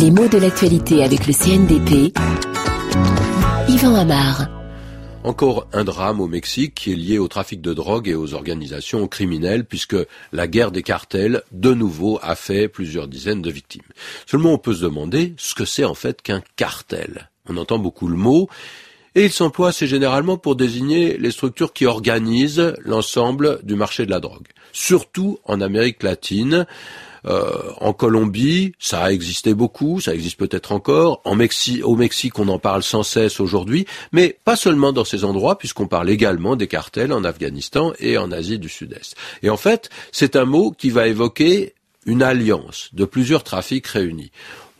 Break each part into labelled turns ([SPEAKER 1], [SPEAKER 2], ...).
[SPEAKER 1] Les mots de l'actualité avec le CNDP. Yvan Amar.
[SPEAKER 2] Encore un drame au Mexique qui est lié au trafic de drogue et aux organisations criminelles puisque la guerre des cartels, de nouveau, a fait plusieurs dizaines de victimes. Seulement on peut se demander ce que c'est en fait qu'un cartel. On entend beaucoup le mot et il s'emploie assez généralement pour désigner les structures qui organisent l'ensemble du marché de la drogue, surtout en Amérique latine. Euh, en Colombie, ça a existé beaucoup, ça existe peut-être encore. En au Mexique, on en parle sans cesse aujourd'hui, mais pas seulement dans ces endroits, puisqu'on parle également des cartels en Afghanistan et en Asie du Sud-Est. Et en fait, c'est un mot qui va évoquer une alliance de plusieurs trafics réunis.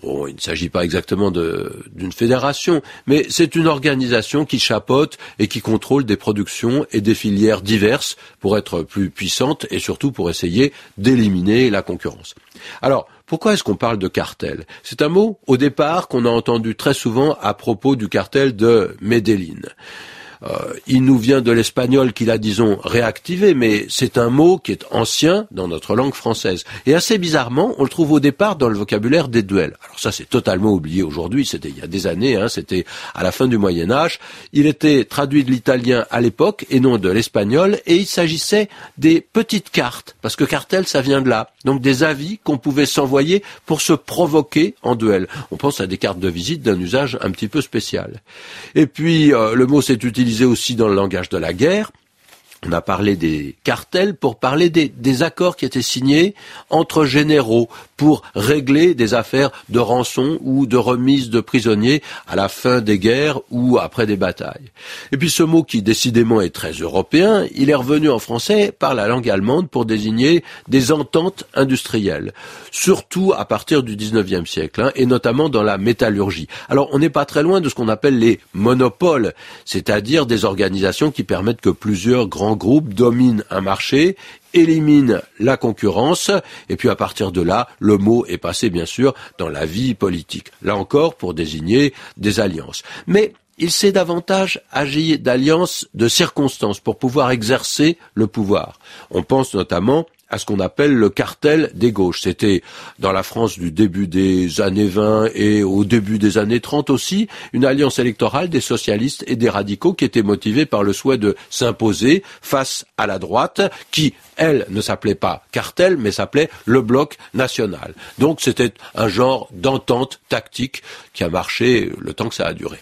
[SPEAKER 2] Bon, il ne s'agit pas exactement d'une fédération, mais c'est une organisation qui chapeaute et qui contrôle des productions et des filières diverses pour être plus puissante et surtout pour essayer d'éliminer la concurrence. Alors, pourquoi est-ce qu'on parle de cartel? C'est un mot, au départ, qu'on a entendu très souvent à propos du cartel de Medellin. Euh, il nous vient de l'espagnol qu'il a, disons, réactivé, mais c'est un mot qui est ancien dans notre langue française. Et assez bizarrement, on le trouve au départ dans le vocabulaire des duels. Alors ça, c'est totalement oublié aujourd'hui, c'était il y a des années, hein, c'était à la fin du Moyen Âge. Il était traduit de l'italien à l'époque et non de l'espagnol, et il s'agissait des petites cartes, parce que cartel, ça vient de là. Donc des avis qu'on pouvait s'envoyer pour se provoquer en duel. On pense à des cartes de visite d'un usage un petit peu spécial. Et puis, euh, le mot s'est utilisé aussi dans le langage de la guerre. On a parlé des cartels pour parler des, accords qui étaient signés entre généraux pour régler des affaires de rançon ou de remise de prisonniers à la fin des guerres ou après des batailles. Et puis ce mot qui décidément est très européen, il est revenu en français par la langue allemande pour désigner des ententes industrielles, surtout à partir du 19e siècle, hein, et notamment dans la métallurgie. Alors on n'est pas très loin de ce qu'on appelle les monopoles, c'est-à-dire des organisations qui permettent que plusieurs grands groupe domine un marché, élimine la concurrence, et puis à partir de là, le mot est passé bien sûr dans la vie politique. Là encore, pour désigner des alliances. Mais il s'est davantage agi d'alliances de circonstances pour pouvoir exercer le pouvoir. On pense notamment à ce qu'on appelle le cartel des gauches. C'était dans la France du début des années 20 et au début des années 30 aussi, une alliance électorale des socialistes et des radicaux qui était motivée par le souhait de s'imposer face à la droite qui, elle, ne s'appelait pas cartel, mais s'appelait le bloc national. Donc c'était un genre d'entente tactique qui a marché le temps que ça a duré.